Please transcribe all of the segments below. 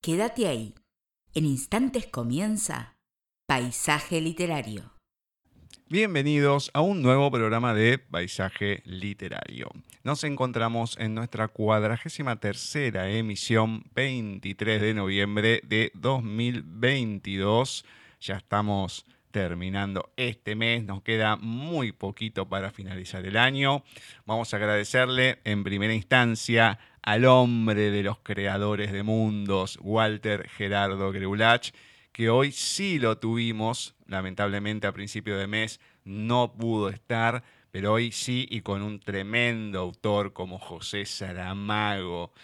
Quédate ahí. En instantes comienza Paisaje Literario. Bienvenidos a un nuevo programa de Paisaje Literario. Nos encontramos en nuestra cuadragésima tercera emisión, 23 de noviembre de 2022. Ya estamos terminando este mes, nos queda muy poquito para finalizar el año. Vamos a agradecerle en primera instancia al hombre de los creadores de mundos, Walter Gerardo Greulach, que hoy sí lo tuvimos, lamentablemente a principio de mes no pudo estar, pero hoy sí y con un tremendo autor como José Saramago.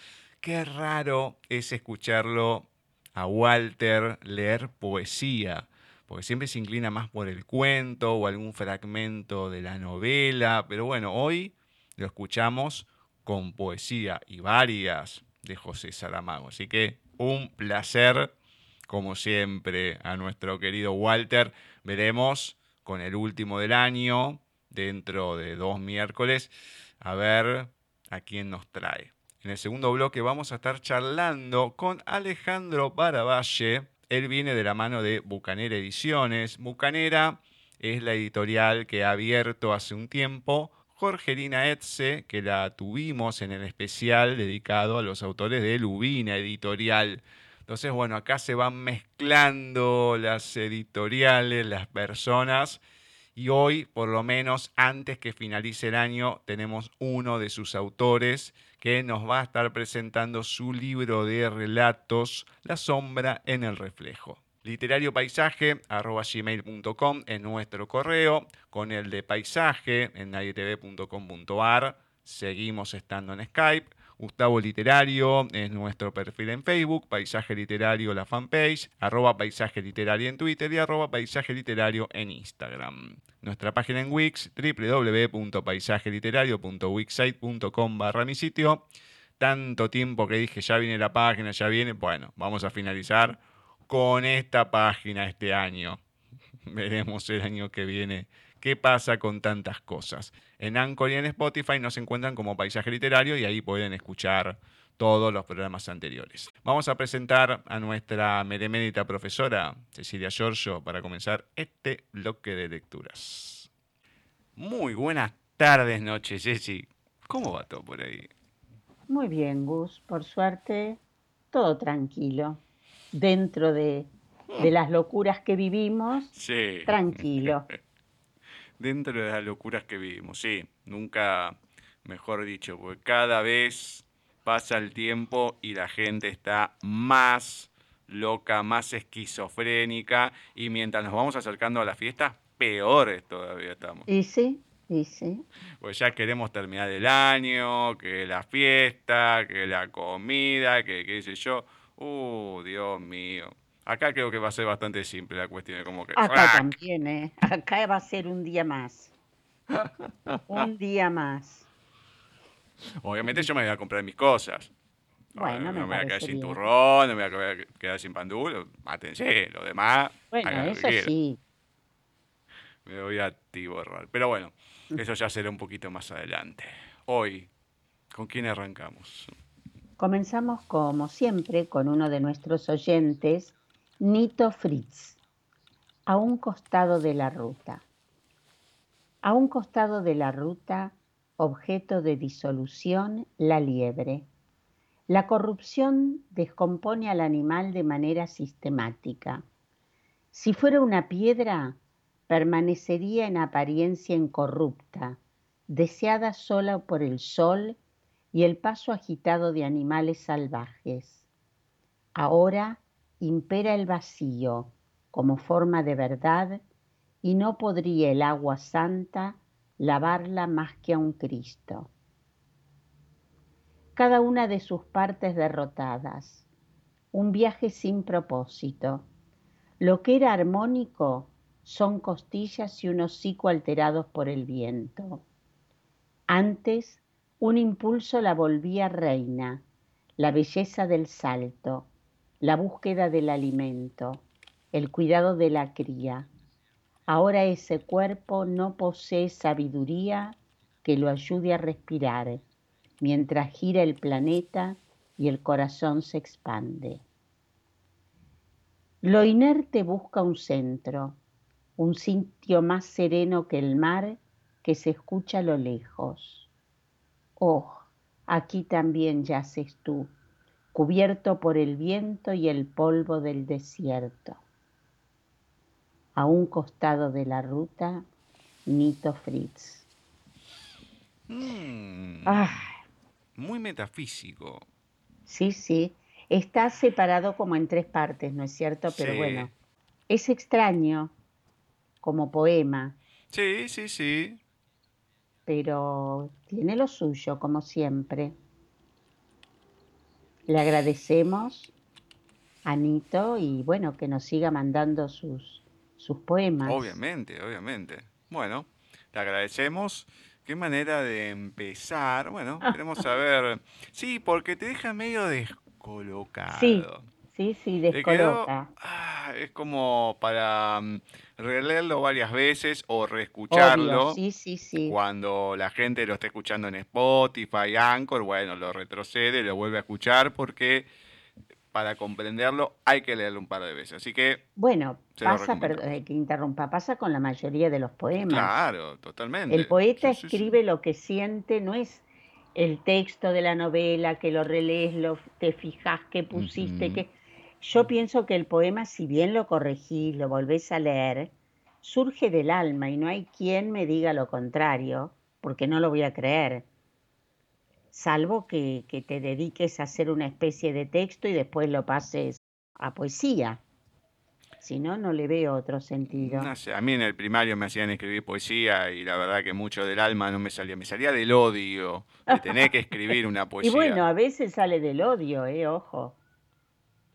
Qué raro es escucharlo a Walter leer poesía porque siempre se inclina más por el cuento o algún fragmento de la novela, pero bueno, hoy lo escuchamos con poesía y varias de José Saramago. Así que un placer, como siempre, a nuestro querido Walter. Veremos con el último del año, dentro de dos miércoles, a ver a quién nos trae. En el segundo bloque vamos a estar charlando con Alejandro Baravalle, él viene de la mano de Bucanera Ediciones. Bucanera es la editorial que ha abierto hace un tiempo Jorgelina Etze, que la tuvimos en el especial dedicado a los autores de Lubina Editorial. Entonces, bueno, acá se van mezclando las editoriales, las personas, y hoy, por lo menos antes que finalice el año, tenemos uno de sus autores que nos va a estar presentando su libro de relatos, La sombra en el reflejo. Literario paisaje gmail.com en nuestro correo, con el de paisaje en nadietv.com.ar. Seguimos estando en Skype. Gustavo Literario es nuestro perfil en Facebook, Paisaje Literario la fanpage, arroba Paisaje Literario en Twitter y arroba Paisaje Literario en Instagram. Nuestra página en Wix, www.paisajeliterario.wixsite.com barra mi sitio. Tanto tiempo que dije, ya viene la página, ya viene. Bueno, vamos a finalizar con esta página este año. Veremos el año que viene qué pasa con tantas cosas. En Anchor y en Spotify nos encuentran como Paisaje Literario y ahí pueden escuchar todos los programas anteriores. Vamos a presentar a nuestra meremédita profesora Cecilia Giorgio para comenzar este bloque de lecturas. Muy buenas tardes, noches, Ceci. ¿Cómo va todo por ahí? Muy bien, Gus. Por suerte, todo tranquilo. Dentro de, de las locuras que vivimos, sí. tranquilo. dentro de las locuras que vivimos. Sí, nunca mejor dicho, porque cada vez pasa el tiempo y la gente está más loca, más esquizofrénica y mientras nos vamos acercando a las fiestas, peores todavía estamos. Y sí, y sí. Pues ya queremos terminar el año, que la fiesta, que la comida, que qué sé yo. Uh, Dios mío. Acá creo que va a ser bastante simple la cuestión. Como que, Acá también, ¿eh? Acá va a ser un día más. un día más. Obviamente yo me voy a comprar mis cosas. Bueno, no me, voy a quedar sin turrón, no me voy a quedar sin pandul. Mátense, lo demás. Bueno, eso sí. Me voy a tiborrar. Pero bueno, eso ya será un poquito más adelante. Hoy, ¿con quién arrancamos? Comenzamos como siempre con uno de nuestros oyentes, Nito Fritz, a un costado de la ruta. A un costado de la ruta, objeto de disolución, la liebre. La corrupción descompone al animal de manera sistemática. Si fuera una piedra, permanecería en apariencia incorrupta, deseada sola por el sol y el paso agitado de animales salvajes. Ahora impera el vacío como forma de verdad y no podría el agua santa lavarla más que a un Cristo. Cada una de sus partes derrotadas, un viaje sin propósito. Lo que era armónico son costillas y un hocico alterados por el viento. Antes, un impulso la volvía reina, la belleza del salto, la búsqueda del alimento, el cuidado de la cría. Ahora ese cuerpo no posee sabiduría que lo ayude a respirar, mientras gira el planeta y el corazón se expande. Lo inerte busca un centro, un sitio más sereno que el mar que se escucha a lo lejos. Oh, aquí también yaces tú, cubierto por el viento y el polvo del desierto. A un costado de la ruta, Nito Fritz. Mm, Ah, muy metafísico. sí, sí. Está separado como en tres partes, ¿no es cierto? Pero Sí. bueno, es extraño como poema, Sí, sí, sí. Pero tiene lo suyo, como siempre. Le agradecemos a Nito y bueno, que nos siga mandando sus, sus poemas. Obviamente, obviamente. Bueno, te agradecemos. Qué manera de empezar. Bueno, queremos saber. Sí, porque te deja medio descolocado. Sí, sí, sí, quedó. descoloca. ah, es como para mm, releerlo varias veces o Obvio, reescucharlo. sí, sí, sí. Cuando la gente lo esté escuchando en Spotify, Anchor, bueno, lo retrocede, lo vuelve a escuchar porque para comprenderlo hay que leerlo un par de veces. Así que, Bueno, pasa, perdón, eh, que interrumpa, pasa con la mayoría de los poemas. claro, totalmente. El poeta Sí, sí, sí. escribe lo que siente, no es el texto de la novela que lo relees, lo, te fijas qué pusiste, Ujú. que yo pienso que el poema, si bien lo corregís, lo volvés a leer, surge del alma y no hay quien me diga lo contrario, porque no lo voy a creer. Salvo que, que te dediques a hacer una especie de texto y después lo pases a poesía. Si no, no le veo otro sentido. No sé, a mí en el primario me hacían escribir poesía y la verdad que mucho del alma no me salía, me salía del odio, de tener que escribir una Y poesía. bueno, a veces sale del odio, eh, ojo.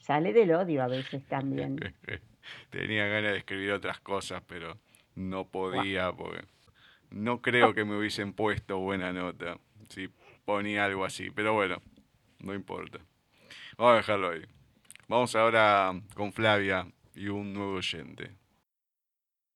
Sale del odio a veces también. Tenía ganas de escribir otras cosas, pero no podía porque no creo que me hubiesen puesto buena nota si ponía algo así. Pero bueno, no importa. Vamos a dejarlo ahí. Vamos ahora con Flavia y un nuevo oyente.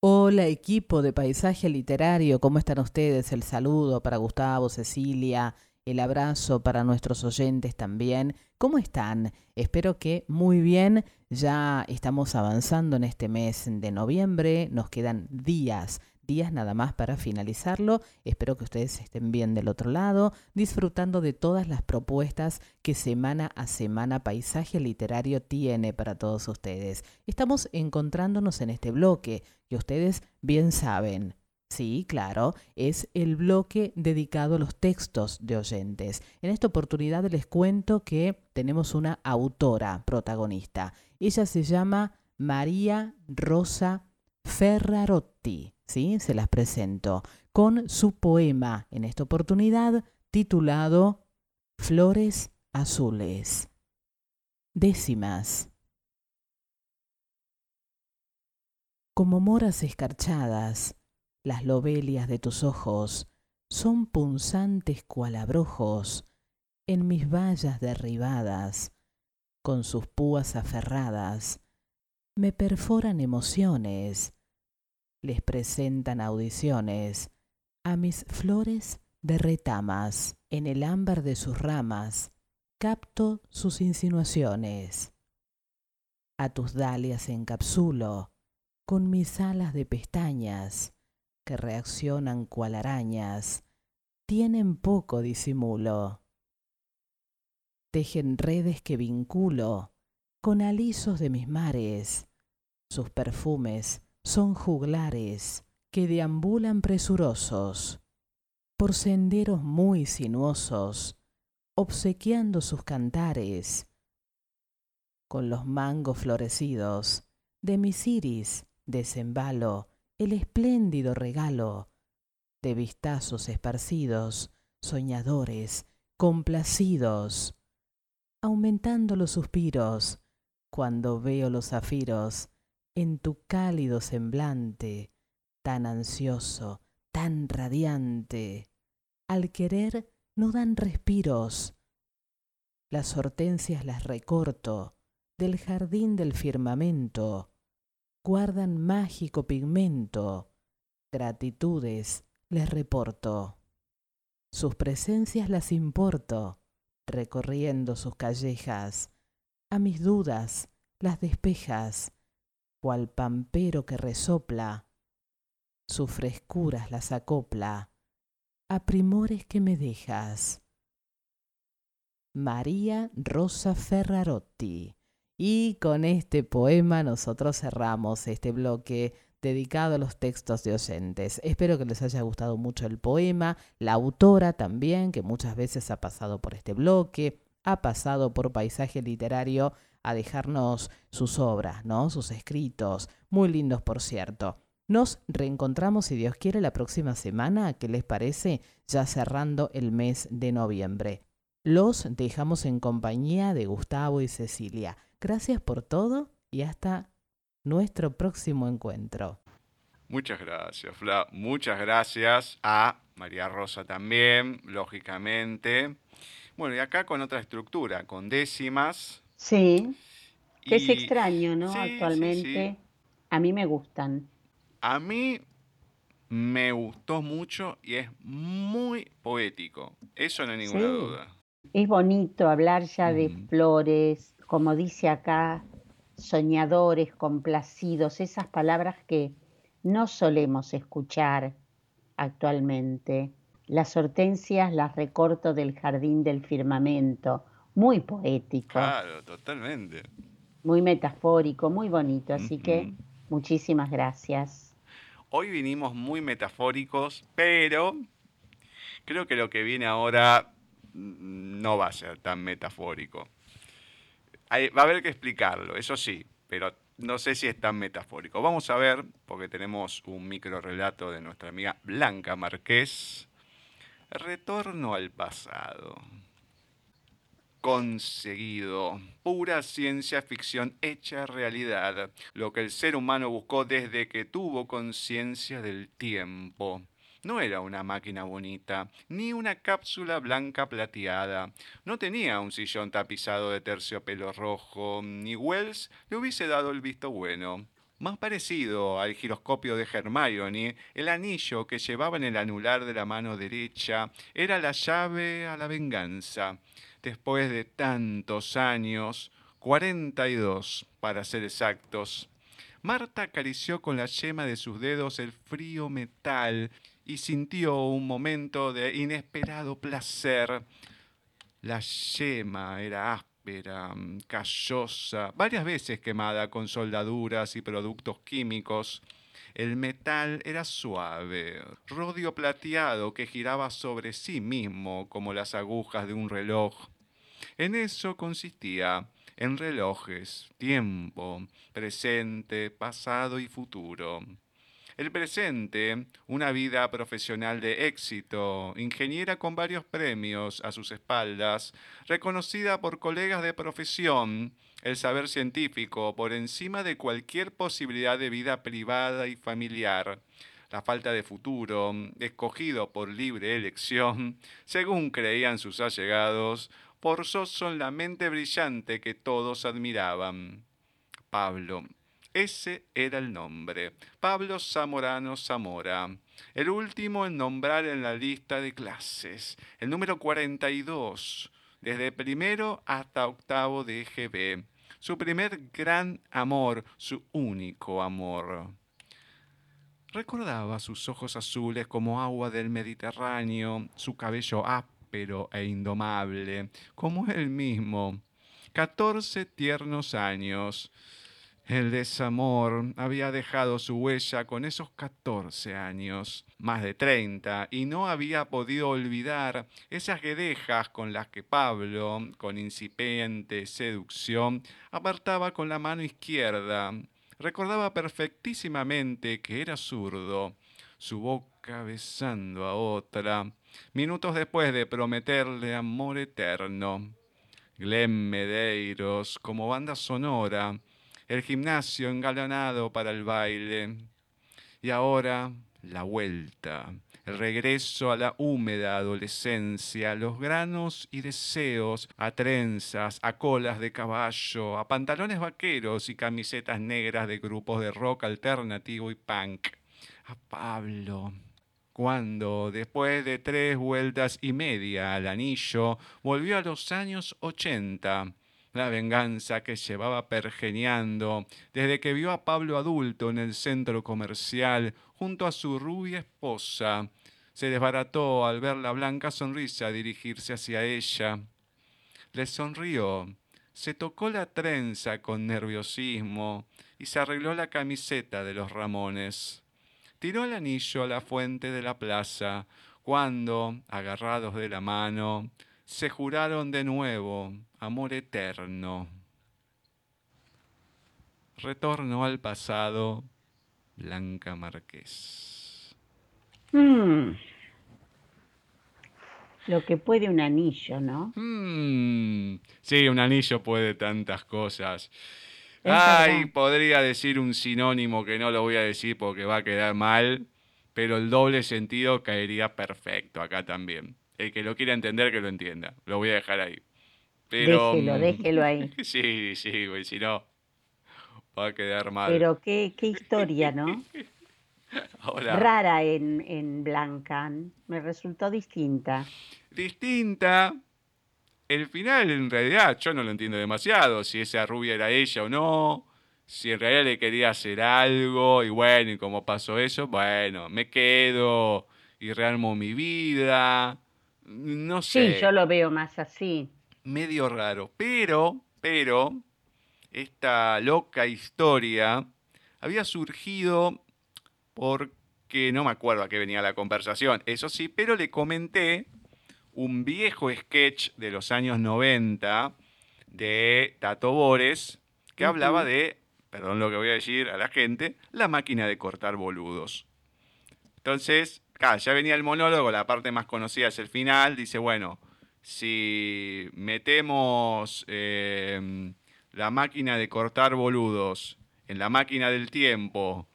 Hola equipo de Paisaje Literario, ¿cómo están ustedes? El saludo para Gustavo, Cecilia, el abrazo para nuestros oyentes también. ¿Cómo están? Espero que muy bien. Ya estamos avanzando en este mes de noviembre, nos quedan días, días nada más para finalizarlo. Espero que ustedes estén bien del otro lado, disfrutando de todas las propuestas que semana a semana Paisaje Literario tiene para todos ustedes. Estamos encontrándonos en este bloque que ustedes bien saben. Sí, claro, es el bloque dedicado a los textos de oyentes. En esta oportunidad les cuento que tenemos una autora protagonista. Ella se llama María Rosa Ferrarotti. ¿Sí? Se las presento con su poema en esta oportunidad titulado Flores Azules. Décimas. Como moras escarchadas, las lobelias de tus ojos son punzantes cual abrojos en mis vallas derribadas, con sus púas aferradas, me perforan emociones, les presentan audiciones a mis flores de retamas, en el ámbar de sus ramas, capto sus insinuaciones. A tus dalias encapsulo con mis alas de pestañas, que reaccionan cual arañas, tienen poco disimulo. Tejen redes que vinculo con alisos de mis mares, sus perfumes son juglares que deambulan presurosos por senderos muy sinuosos, obsequiando sus cantares con los mangos florecidos de mis iris desembalo el espléndido regalo de vistazos esparcidos, soñadores, complacidos, aumentando los suspiros cuando veo los zafiros en tu cálido semblante, tan ansioso, tan radiante. Al querer no dan respiros. Las hortensias las recorto del jardín del firmamento, guardan mágico pigmento, gratitudes les reporto. Sus presencias las importo, recorriendo sus callejas, a mis dudas las despejas, cual pampero que resopla, sus frescuras las acopla a primores que me dejas. María Rosa Ferrarotti. Y con este poema nosotros cerramos este bloque dedicado a los textos de oyentes. Espero que les haya gustado mucho el poema, la autora también, que muchas veces ha pasado por este bloque, ha pasado por paisaje literario a dejarnos sus obras, ¿no? Sus escritos, muy lindos por cierto. Nos reencontramos, si Dios quiere, la próxima semana, ¿qué les parece? Ya cerrando el mes de noviembre. Los dejamos en compañía de Gustavo y Cecilia. Gracias por todo y hasta nuestro próximo encuentro. Muchas gracias, Fla. Muchas gracias a María Rosa también, lógicamente. Bueno, y acá con otra estructura, con décimas. Sí, que es extraño, ¿no? Actualmente. A mí me gustan. A mí me gustó mucho y es muy poético. Eso no hay ninguna duda. Es bonito hablar ya de flores, como dice acá, soñadores, complacidos, esas palabras que no solemos escuchar actualmente. Las hortensias las recorto del jardín del firmamento, muy poético. Claro, totalmente. Muy metafórico, muy bonito, así que muchísimas gracias. Hoy vinimos muy metafóricos, pero creo que lo que viene ahora no va a ser tan metafórico. Va a haber que explicarlo, eso sí, pero no sé si es tan metafórico. Vamos a ver, porque tenemos un micro relato de nuestra amiga Blanca Marqués. Retorno al pasado. Conseguido. Pura ciencia ficción hecha realidad. Lo que el ser humano buscó desde que tuvo conciencia del tiempo. No era una máquina bonita, ni una cápsula blanca plateada. No tenía un sillón tapizado de terciopelo rojo, ni Wells le hubiese dado el visto bueno. Más parecido al giroscopio de Hermione, el anillo que llevaba en el anular de la mano derecha era la llave a la venganza. Después de tantos años, cuarenta y dos para ser exactos, Marta acarició con la yema de sus dedos el frío metal y sintió un momento de inesperado placer. La yema era áspera, callosa, varias veces quemada con soldaduras y productos químicos. El metal era suave, rodio plateado que giraba sobre sí mismo como las agujas de un reloj. En eso consistía, en relojes, tiempo, presente, pasado y futuro. El presente, una vida profesional de éxito, ingeniera con varios premios a sus espaldas, reconocida por colegas de profesión, el saber científico por encima de cualquier posibilidad de vida privada y familiar, la falta de futuro, escogido por libre elección, según creían sus allegados, forzoso en la mente brillante que todos admiraban. Pablo, ese era el nombre. Pablo Zamorano Zamora. El último en nombrar en la lista de clases. El número 42. Desde primero hasta octavo de EGB. Su primer gran amor, su único amor. Recordaba sus ojos azules como agua del Mediterráneo, su cabello áspero e indomable, como él mismo. Catorce tiernos años el desamor había dejado su huella con esos 14 años, más de 30, y no había podido olvidar esas guedejas con las que Pablo, con incipiente seducción, apartaba con la mano izquierda. Recordaba perfectísimamente que era zurdo, su boca besando a otra, minutos después de prometerle amor eterno. Glenn Medeiros, como banda sonora, el gimnasio engalanado para el baile. Y ahora la vuelta, el regreso a la húmeda adolescencia, los granos y deseos, a trenzas, a colas de caballo, a pantalones vaqueros y camisetas negras de grupos de rock alternativo y punk. A Pablo, cuando, después de tres vueltas y media al anillo, volvió a los años ochenta la venganza que llevaba pergeneando desde que vio a Pablo adulto en el centro comercial junto a su rubia esposa. Se desbarató al ver la blanca sonrisa dirigirse hacia ella. Le sonrió, se tocó la trenza con nerviosismo y se arregló la camiseta de los Ramones. Tiró el anillo a la fuente de la plaza, cuando, agarrados de la mano, se juraron de nuevo amor eterno. Retorno al pasado, Blanca Marqués. Mm. Lo que puede un anillo, ¿no? Mm. Sí, un anillo puede tantas cosas. Es Ay, verdad. podría decir un sinónimo que no lo voy a decir porque va a quedar mal, pero el doble sentido caería perfecto acá también. El que lo quiera entender, que lo entienda. Lo voy a dejar ahí. Pero, déjelo, mm, déjelo ahí. Sí, sí, güey, si no, va a quedar mal. Pero qué, qué historia, ¿no? Ahora, Rara en, en Blanca. Me resultó distinta. distinta. El final, en realidad, yo no lo entiendo demasiado. Si esa rubia era ella o no. Si en realidad le quería hacer algo. Y bueno, y como pasó eso, bueno, me quedo y rearmo mi vida. No sé. Sí, yo lo veo más así. Medio raro. Pero, pero, esta loca historia había surgido porque no me acuerdo a qué venía la conversación, eso sí, pero le comenté un viejo sketch de los años 90 de Tato Bores que hablaba de, perdón lo que voy a decir a la gente, la máquina de cortar boludos. Entonces, ya venía el monólogo, la parte más conocida es el final, dice, bueno, si metemos eh, la máquina de cortar boludos en la máquina del tiempo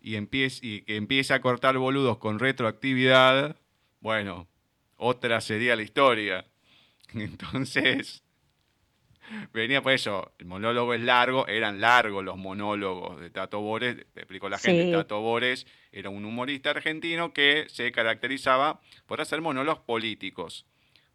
y, empiece, y que empiece a cortar boludos con retroactividad, bueno, otra sería la historia. Entonces, venía por eso, el monólogo es largo, eran largos los monólogos de Tato Bores, te explico la gente, Sí. Tato Bores era un humorista argentino que se caracterizaba por hacer monólogos políticos.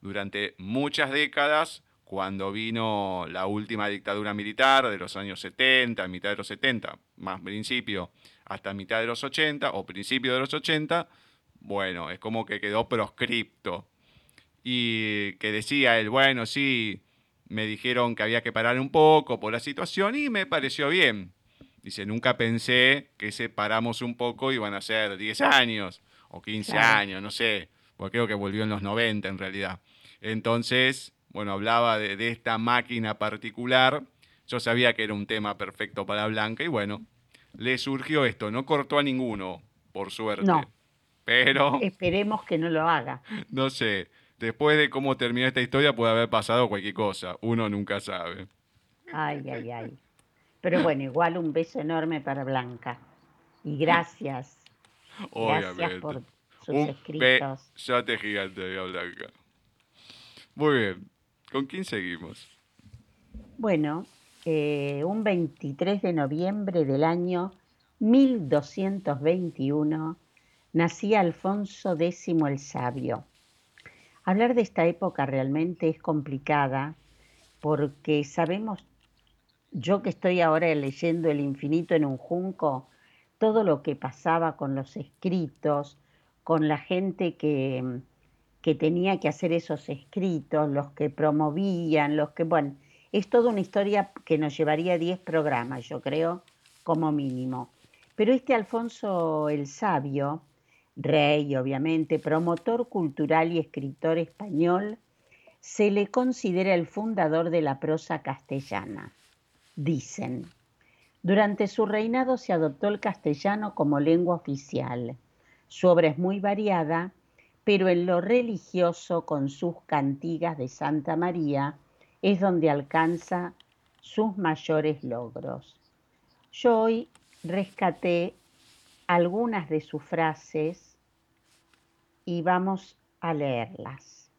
Durante muchas décadas, cuando vino la última dictadura militar de los años 70, mitad de los 70, más principio, hasta mitad de los 80 o principio de los 80, bueno, es como que quedó proscripto. Y que decía él, bueno, sí, me dijeron que había que parar un poco por la situación y me pareció bien. Dice, nunca pensé que si paramos un poco iban a ser 10 años o 15 Claro. años, no sé, porque creo que volvió en los 90 en realidad. Entonces, bueno, hablaba de, de esta máquina particular. Yo sabía que era un tema perfecto para Blanca y bueno, le surgió esto. No cortó a ninguno, por suerte. No. Pero, Esperemos que no lo haga. no sé, después de cómo terminó esta historia puede haber pasado cualquier cosa. Uno nunca sabe. Ay, ay, ay. Pero bueno, igual un beso enorme para Blanca. Y gracias. Gracias Obviamente. por sus Un escritos. besote gigante de Blanca. Muy bien. ¿Con quién seguimos? Bueno, eh, un 23 de noviembre del año 1221 nacía Alfonso X el Sabio. Hablar de esta época realmente es complicada porque sabemos, yo que estoy ahora leyendo El infinito en un junco, todo lo que pasaba con los escritos, con la gente que, que tenía que hacer esos escritos, los que promovían, los que, bueno, es toda una historia que nos llevaría 10 programas, yo creo, como mínimo. Pero este Alfonso el Sabio, rey obviamente, promotor cultural y escritor español, se le considera el fundador de la prosa castellana. Dicen, durante su reinado se adoptó el castellano como lengua oficial. Su obra es muy variada, pero en lo religioso, con sus cantigas de Santa María, es donde alcanza sus mayores logros. Yo hoy rescaté algunas de sus frases y vamos a leerlas.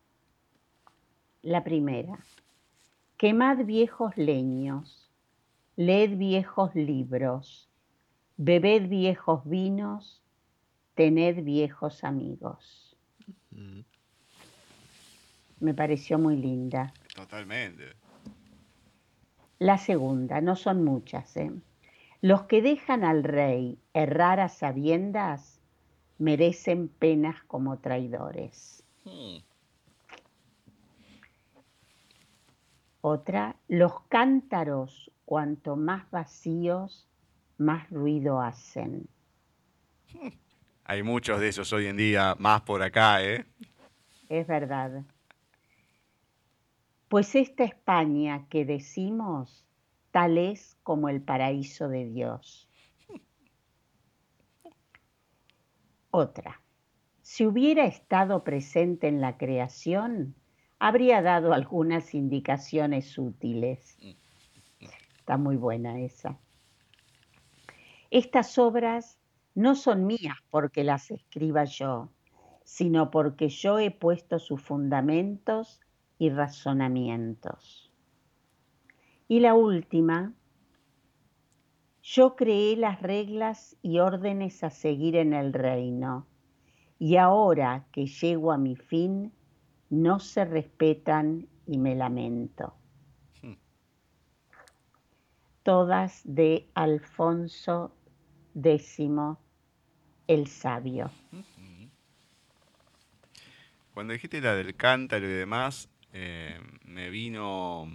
La primera, quemad viejos leños, leed viejos libros, bebed viejos vinos, tened viejos amigos. Me pareció muy linda. Totalmente. La segunda, no son muchas. ¿eh? Los que dejan al rey errar a sabiendas merecen penas como traidores. Hmm. Otra, los cántaros, cuanto más vacíos, más ruido hacen. Hay muchos de esos hoy en día, más por acá, ¿eh? Es verdad. Pues esta España que decimos, tal es como el paraíso de Dios. Otra. Si hubiera estado presente en la creación, habría dado algunas indicaciones útiles. Está muy buena esa. Estas obras no son mías porque las escriba yo, sino porque yo he puesto sus fundamentos y razonamientos. Y la última, yo creé las reglas y órdenes a seguir en el reino, y ahora que llego a mi fin, no se respetan y me lamento. Hmm. Todas de Alfonso X el Sabio. Cuando dijiste la del cántaro y demás, eh, me vino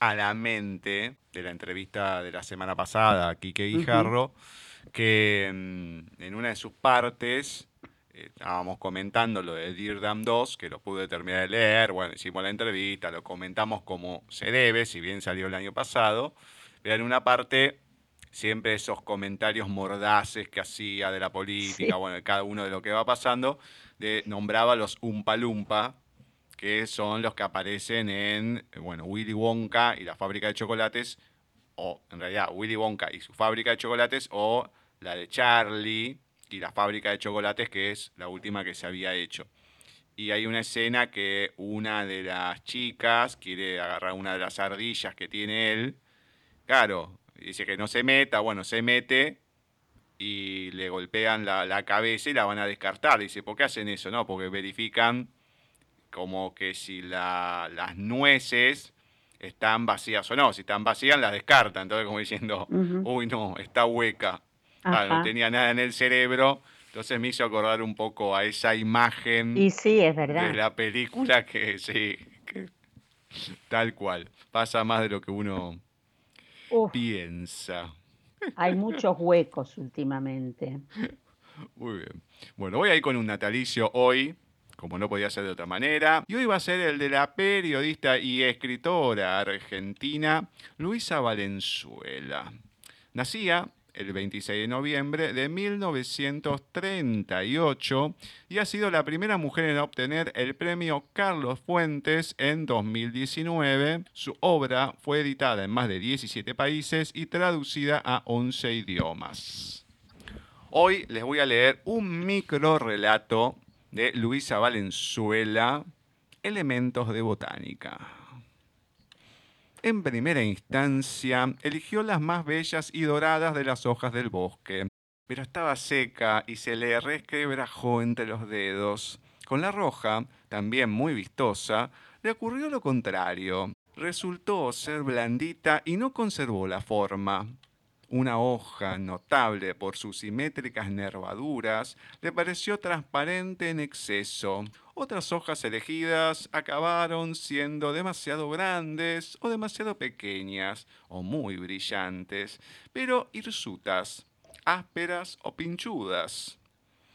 a la mente de la entrevista de la semana pasada a Quique Guijarro, que mm, en una de sus partes eh, estábamos comentando lo de Dirdam 2, que lo pude terminar de leer, bueno, hicimos la entrevista, lo comentamos como se debe, si bien salió el año pasado, pero en una parte siempre esos comentarios mordaces que hacía de la política, bueno, de cada uno de lo que va pasando, de, nombraba los Umpalumpa, que son los que aparecen en, bueno, Willy Wonka y la fábrica de chocolates, o en realidad Willy Wonka y su fábrica de chocolates, o la de Charlie y la fábrica de chocolates, que es la última que se había hecho. Y hay una escena que una de las chicas quiere agarrar una de las ardillas que tiene él. Claro, dice que no se meta, bueno, se mete y le golpean la, cabeza y la van a descartar. Dice, ¿por qué hacen eso? No, porque verifican como que si las nueces están vacías o no. Si están vacías, las descartan. Entonces, como diciendo, uy, no, está hueca. no tenía nada en el cerebro. Entonces me hizo acordar un poco a esa imagen y sí, es verdad. de la película que sí, tal cual. Pasa más de lo que uno piensa. Hay muchos huecos últimamente. Muy bien. Bueno, voy a ir con un natalicio hoy, como no podía ser de otra manera. Y hoy va a ser el de la periodista y escritora argentina Luisa Valenzuela. Nacía el 26 de noviembre de 1938 y ha sido la primera mujer en obtener el premio Carlos Fuentes en 2019. Su obra fue editada en más de 17 países y traducida a 11 idiomas. Hoy les voy a leer un micro relato de Luisa Valenzuela, Elementos de Botánica. En primera instancia, eligió las más bellas y doradas de las hojas del bosque, pero estaba seca y se le resquebrajó entre los dedos. Con la roja, también muy vistosa, le ocurrió lo contrario. Resultó ser blandita y no conservó la forma. Una hoja notable por sus simétricas nervaduras le pareció transparente en exceso, otras hojas elegidas acabaron siendo demasiado grandes o demasiado pequeñas o muy brillantes, pero hirsutas, ásperas o pinchudas.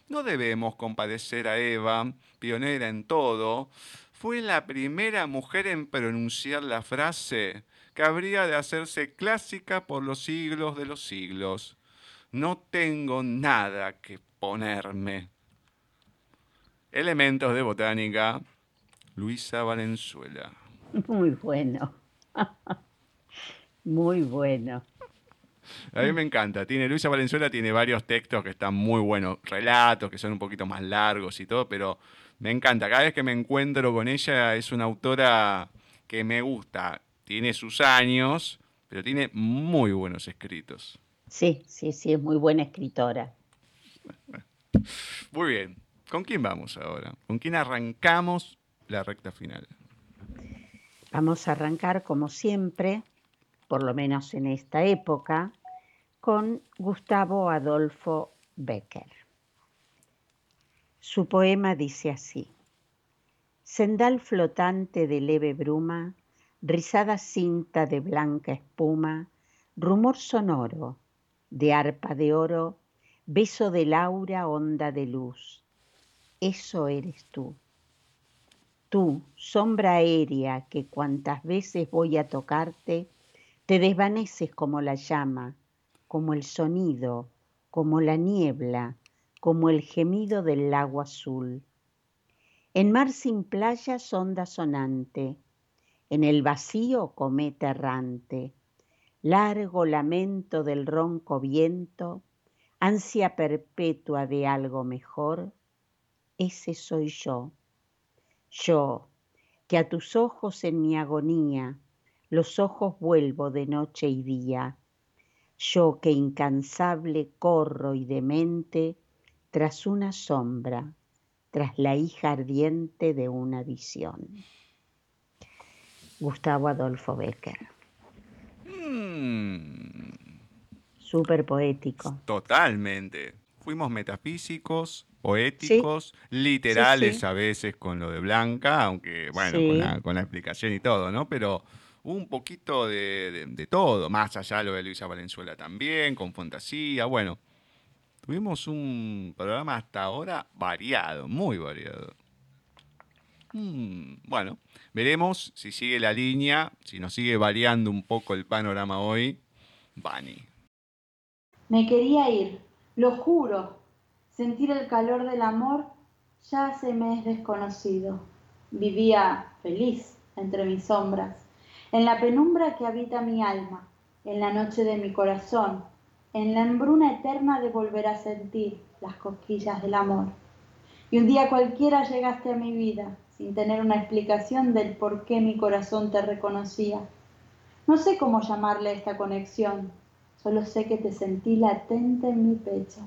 No debemos compadecer a Eva, pionera en todo, fue la primera mujer en pronunciar la frase que habría de hacerse clásica por los siglos de los siglos. No tengo nada que ponerme. Elementos de botánica, Luisa Valenzuela. Muy bueno. Muy bueno. A mí me encanta. Tiene Luisa Valenzuela tiene varios textos que están muy buenos, relatos que son un poquito más largos y todo, pero me encanta. Cada vez que me encuentro con ella es una autora que me gusta. Tiene sus años, pero tiene muy buenos escritos. Sí, sí, sí, es muy buena escritora. Muy bien. ¿Con quién vamos ahora? ¿Con quién arrancamos la recta final? Vamos a arrancar, como siempre, por lo menos en esta época, con Gustavo Adolfo Becker. Su poema dice así, Sendal flotante de leve bruma, rizada cinta de blanca espuma, rumor sonoro de arpa de oro, beso de laura, onda de luz. Eso eres tú. Tú, sombra aérea que cuantas veces voy a tocarte, te desvaneces como la llama, como el sonido, como la niebla, como el gemido del lago azul. En mar sin playa sonda sonante, en el vacío cometa errante, largo lamento del ronco viento, ansia perpetua de algo mejor, ese soy yo. Yo, que a tus ojos en mi agonía, los ojos vuelvo de noche y día, yo que incansable corro y demente tras una sombra, tras la hija ardiente de una visión. Gustavo Adolfo Becker. Mm. Súper poético. Totalmente. Fuimos metafísicos, poéticos, literales a veces con lo de Blanca, aunque bueno, con la, explicación y todo, ¿no? Pero un poquito de, todo, más allá de lo de Luisa Valenzuela también, con fantasía, bueno. Tuvimos un programa hasta ahora variado, muy variado. Mm, bueno, veremos si sigue la línea, si nos sigue variando un poco el panorama hoy. Bani. Me quería ir, lo juro. Sentir el calor del amor ya se me es desconocido. Vivía feliz entre mis sombras en la penumbra que habita mi alma, en la noche de mi corazón, en la embruna eterna de volver a sentir las cosquillas del amor. Y un día cualquiera llegaste a mi vida, sin tener una explicación del por qué mi corazón te reconocía. No sé cómo llamarle esta conexión, solo sé que te sentí latente en mi pecho.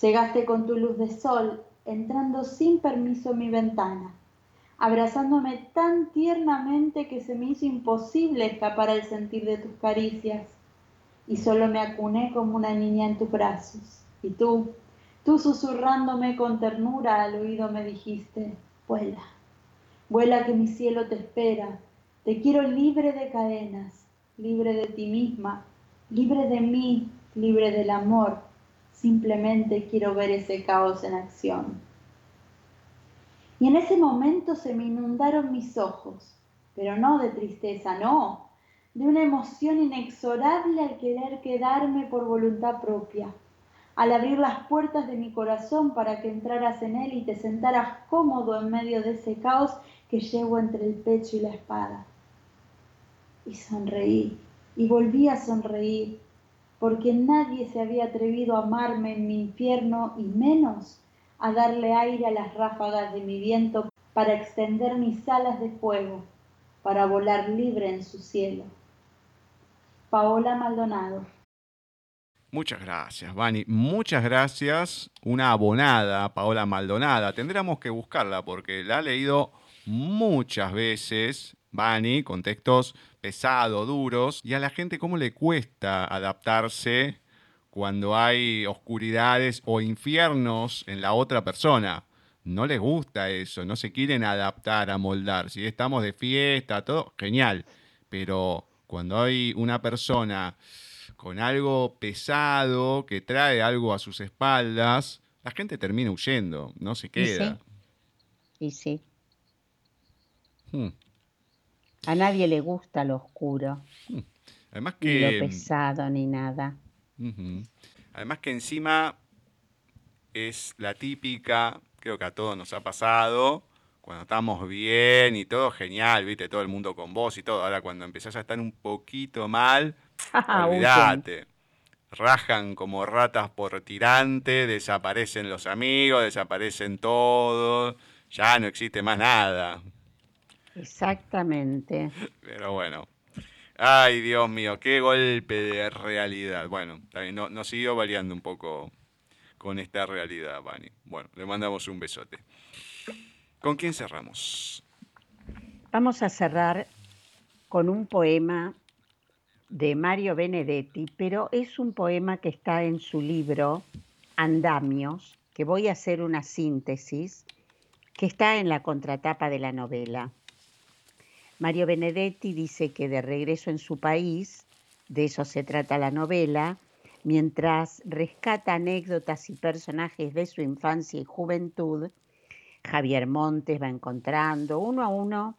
Llegaste con tu luz de sol, entrando sin permiso en mi ventana abrazándome tan tiernamente que se me hizo imposible escapar al sentir de tus caricias. Y solo me acuné como una niña en tus brazos. Y tú, tú susurrándome con ternura al oído me dijiste, vuela, vuela que mi cielo te espera, te quiero libre de cadenas, libre de ti misma, libre de mí, libre del amor, simplemente quiero ver ese caos en acción. Y en ese momento se me inundaron mis ojos, pero no de tristeza, no, de una emoción inexorable al querer quedarme por voluntad propia, al abrir las puertas de mi corazón para que entraras en él y te sentaras cómodo en medio de ese caos que llevo entre el pecho y la espada. Y sonreí, y volví a sonreír, porque nadie se había atrevido a amarme en mi infierno y menos a darle aire a las ráfagas de mi viento para extender mis alas de fuego, para volar libre en su cielo. Paola Maldonado. Muchas gracias, Vani. Muchas gracias. Una abonada, Paola Maldonada. Tendríamos que buscarla porque la ha leído muchas veces, Vani, con textos pesados, duros, y a la gente cómo le cuesta adaptarse cuando hay oscuridades o infiernos en la otra persona. No les gusta eso, no se quieren adaptar, a moldar. Si estamos de fiesta, todo, genial. Pero cuando hay una persona con algo pesado, que trae algo a sus espaldas, la gente termina huyendo, no se queda. Y sí. Hmm. A nadie le gusta lo oscuro. Además que... Ni lo pesado, ni nada. Además que encima es la típica, creo que a todos nos ha pasado, cuando estamos bien y todo genial, viste, todo el mundo con vos y todo. Ahora cuando empezás a estar un poquito mal, olvídate. Rajan como ratas por tirante, desaparecen los amigos, desaparecen todos, ya no existe más nada. Exactamente. Pero bueno, Ay, Dios mío, qué golpe de realidad. Bueno, no, nos siguió variando un poco con esta realidad, Vani. Bueno, le mandamos un besote. ¿Con quién cerramos? Vamos a cerrar con un poema de Mario Benedetti, pero es un poema que está en su libro Andamios, que voy a hacer una síntesis, que está en la contratapa de la novela. Mario Benedetti dice que de regreso en su país, de eso se trata la novela, mientras rescata anécdotas y personajes de su infancia y juventud, Javier Montes va encontrando uno a uno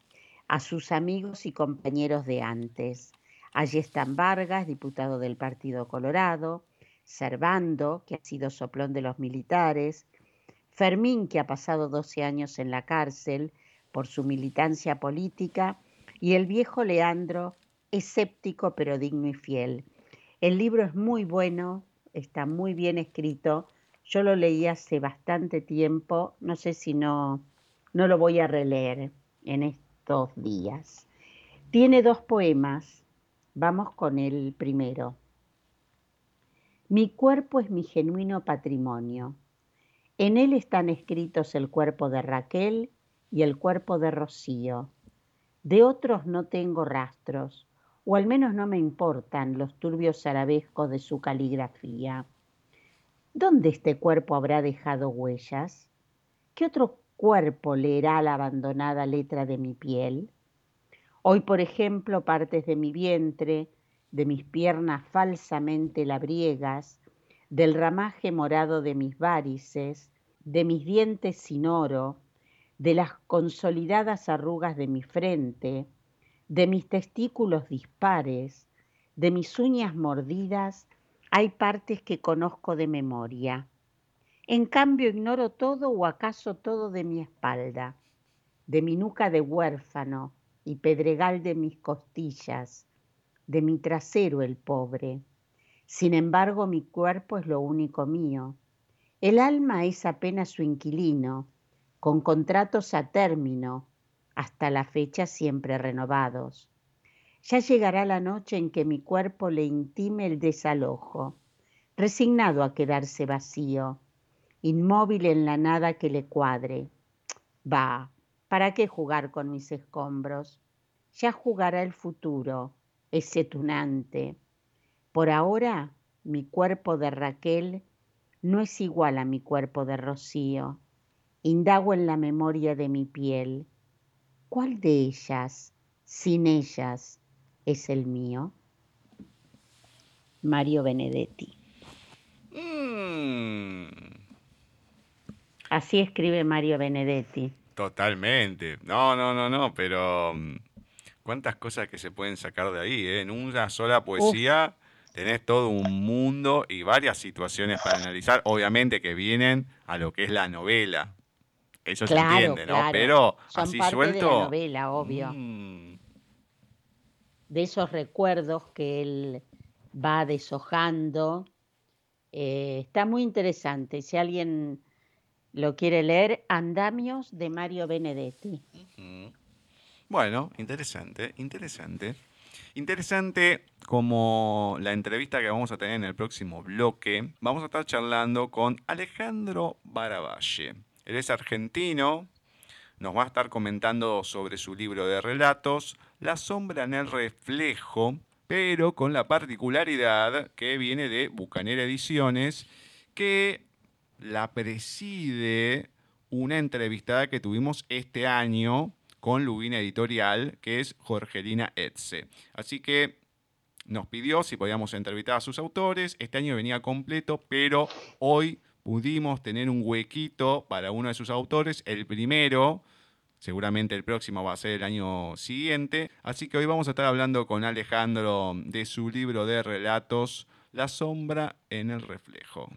a sus amigos y compañeros de antes. Allí están Vargas, diputado del Partido Colorado, Servando, que ha sido soplón de los militares, Fermín, que ha pasado 12 años en la cárcel por su militancia política, y el viejo Leandro, escéptico pero digno y fiel. El libro es muy bueno, está muy bien escrito. Yo lo leí hace bastante tiempo, no sé si no, no lo voy a releer en estos días. Tiene dos poemas, vamos con el primero. Mi cuerpo es mi genuino patrimonio. En él están escritos el cuerpo de Raquel y el cuerpo de Rocío. De otros no tengo rastros o al menos no me importan los turbios arabescos de su caligrafía. ¿Dónde este cuerpo habrá dejado huellas? ¿Qué otro cuerpo leerá la abandonada letra de mi piel? Hoy, por ejemplo, partes de mi vientre, de mis piernas falsamente labriegas, del ramaje morado de mis várices, de mis dientes sin oro, de las consolidadas arrugas de mi frente, de mis testículos dispares, de mis uñas mordidas, hay partes que conozco de memoria. En cambio ignoro todo o acaso todo de mi espalda, de mi nuca de huérfano y pedregal de mis costillas, de mi trasero el pobre. Sin embargo, mi cuerpo es lo único mío. El alma es apenas su inquilino, con contratos a término, hasta la fecha siempre renovados. Ya llegará la noche en que mi cuerpo le intime el desalojo, resignado a quedarse vacío, inmóvil en la nada que le cuadre. Va, ¿para qué jugar con mis escombros? Ya jugará el futuro, ese tunante. Por ahora, mi cuerpo de Raquel no es igual a mi cuerpo de Rocío. Indago en la memoria de mi piel ¿Cuál de ellas, sin ellas, es el mío? Mario Benedetti. Mm. Así escribe Mario Benedetti. Totalmente. No, no, no, no, pero mm, cuántas cosas que se pueden sacar de ahí. ¿eh? En una sola poesía tenés todo un mundo y varias situaciones para analizar, obviamente que vienen a lo que es la novela. Eso se entiende, ¿no? Pero así parte suelto. De la novela, obvio. Mm. De esos recuerdos que él va deshojando. Eh, está muy interesante. Si alguien lo quiere leer, Andamios de Mario Benedetti. Bueno, interesante, interesante. Interesante como la entrevista que vamos a tener en el próximo bloque. Vamos a estar charlando con Alejandro Baravalle. Él es argentino, nos va a estar comentando sobre su libro de relatos, La sombra en el reflejo, pero con la particularidad que viene de Bucanera Ediciones, que la preside una entrevistada que tuvimos este año con Lubina Editorial, que es Jorgelina Etze. Así que nos pidió si podíamos entrevistar a sus autores. Este año venía completo, pero hoy pudimos tener un huequito para uno de sus autores, el primero, seguramente el próximo va a ser el año siguiente, así que hoy vamos a estar hablando con Alejandro de su libro de relatos, La sombra en el reflejo.